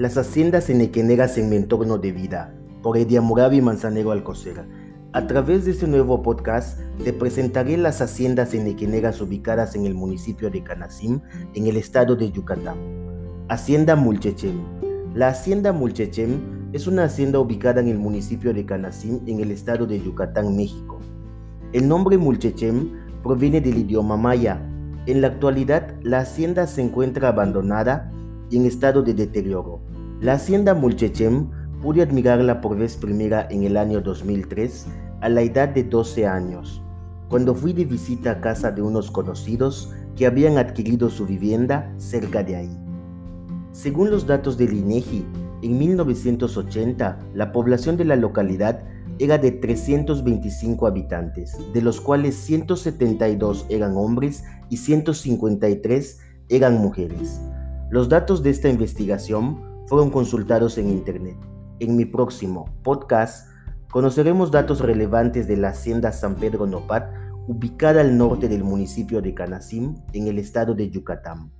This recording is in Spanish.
Las haciendas enequeneras en mi entorno de vida, por Edia Murabi Manzanero Alcocer. A través de este nuevo podcast te presentaré las haciendas enequeneras ubicadas en el municipio de Canacim, en el estado de Yucatán. Hacienda Mulchechem. La hacienda Mulchechem es una hacienda ubicada en el municipio de Canacim, en el estado de Yucatán, México. El nombre Mulchechem proviene del idioma maya. En la actualidad, la hacienda se encuentra abandonada en estado de deterioro. La hacienda Mulchechem pude admirarla por vez primera en el año 2003 a la edad de 12 años, cuando fui de visita a casa de unos conocidos que habían adquirido su vivienda cerca de ahí. Según los datos del INEGI, en 1980 la población de la localidad era de 325 habitantes, de los cuales 172 eran hombres y 153 eran mujeres. Los datos de esta investigación fueron consultados en Internet. En mi próximo podcast conoceremos datos relevantes de la hacienda San Pedro Nopat, ubicada al norte del municipio de Canacim, en el estado de Yucatán.